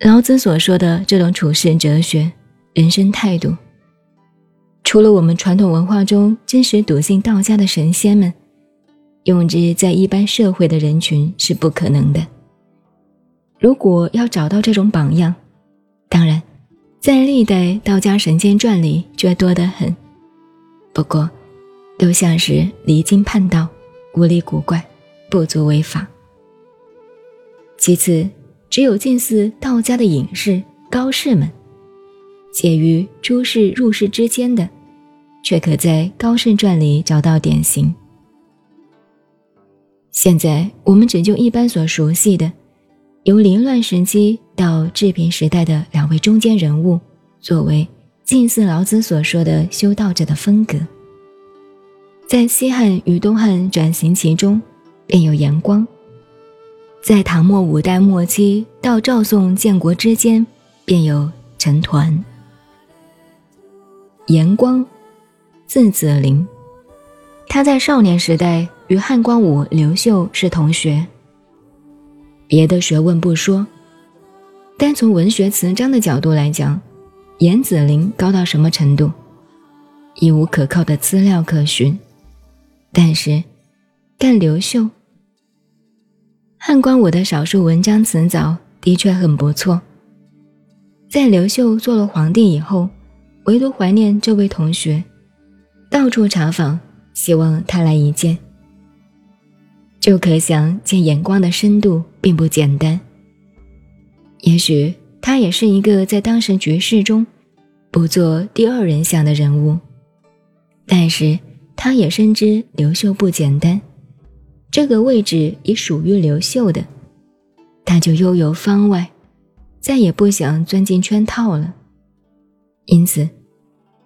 老子所说的这种处世哲学、人生态度，除了我们传统文化中真实笃信道家的神仙们，用之在一般社会的人群是不可能的。如果要找到这种榜样，当然，在历代道家神仙传里却多得很。不过，都像是离经叛道、无理古怪、不足为法。其次，只有近似道家的隐士、高士们，介于出世入世之间的，却可在高士传里找到典型。现在我们只就一般所熟悉的。由凌乱时期到治平时代的两位中间人物，作为近似老子所说的修道者的风格，在西汉与东汉转型期中，便有严光；在唐末五代末期到赵宋建国之间，便有陈抟。严光，字子陵，他在少年时代与汉光武、刘秀是同学。别的学问不说，单从文学词章的角度来讲，严子陵高到什么程度，已无可靠的资料可循。但是，干刘秀、汉光武的少数文章词藻的确很不错。在刘秀做了皇帝以后，唯独怀念这位同学，到处查访，希望他来一见。就可想见眼光的深度并不简单。也许他也是一个在当时局势中不做第二人想的人物，但是他也深知刘秀不简单，这个位置已属于刘秀的，他就悠游方外，再也不想钻进圈套了。因此，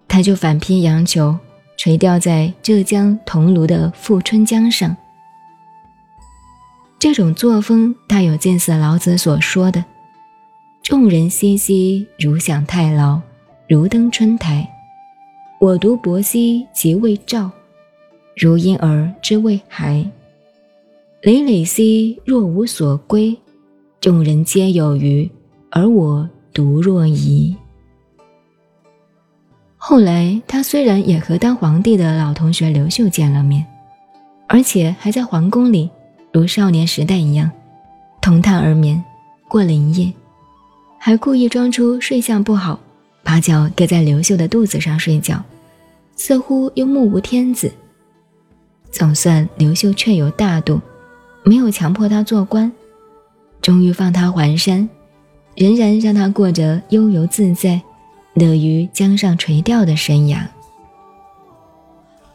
他就反披杨球，垂钓在浙江桐庐的富春江上。这种作风大有近似老子所说的：“众人熙熙，如享太牢，如登春台。我独泊兮即未兆，如婴儿之未孩。累累兮若无所归，众人皆有余，而我独若遗。”后来，他虽然也和当皇帝的老同学刘秀见了面，而且还在皇宫里。如少年时代一样，同榻而眠，过了一夜，还故意装出睡相不好，把脚搁在刘秀的肚子上睡觉，似乎又目无天子。总算刘秀确有大度，没有强迫他做官，终于放他还山，仍然让他过着悠游自在、乐于江上垂钓的生涯。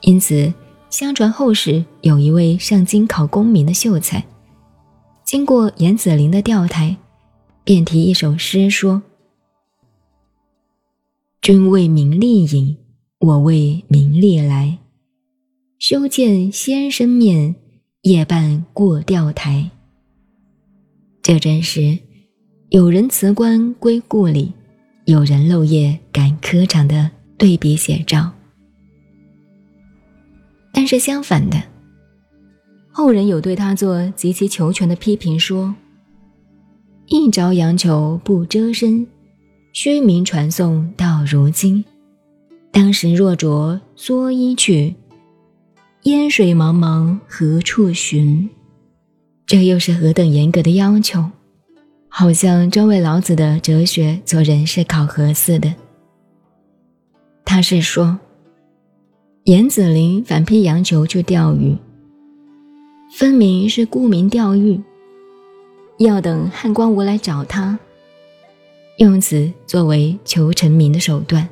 因此。相传后世有一位上京考功名的秀才，经过严子陵的钓台，便题一首诗说：“君为名利隐，我为名利来。休见先生面，夜半过钓台。”这真是有人辞官归故里，有人漏夜赶科场的对比写照。但是相反的，后人有对他做极其求全的批评，说：“一朝阳求不遮身，虚名传颂到如今。当时若着蓑衣去，烟水茫茫何处寻？”这又是何等严格的要求，好像专为老子的哲学做人事考核似的。他是说。严子陵反披羊裘去钓鱼，分明是沽名钓誉，要等汉光武来找他，用此作为求成名的手段。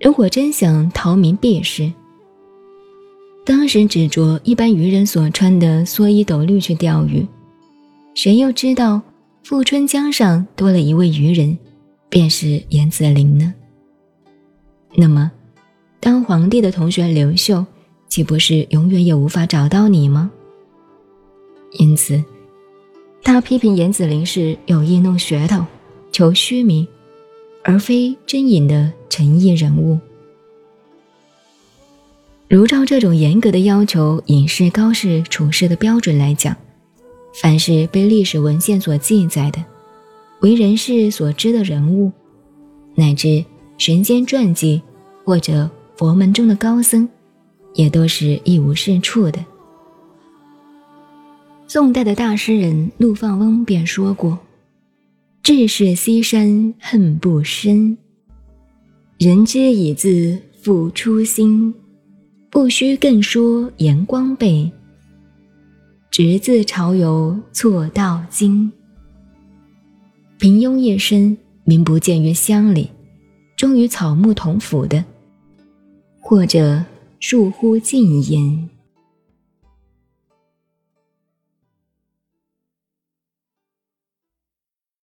如果真想逃名避世，当时只着一般渔人所穿的蓑衣斗笠去钓鱼，谁又知道富春江上多了一位渔人，便是严子陵呢？那么？当皇帝的同学刘秀，岂不是永远也无法找到你吗？因此，他批评严子陵是有意弄噱头、求虚名，而非真隐的诚意人物。如照这种严格的要求、隐士高士处事的标准来讲，凡是被历史文献所记载的，为人世所知的人物，乃至神仙传记或者佛门中的高僧，也都是一无是处的。宋代的大诗人陆放翁便说过：“志士西山恨不深，人之以自复初心。不须更说言光背，直自潮游错道今。”平庸夜深，名不见于乡里，终与草木同腐的，或者树忽近焉。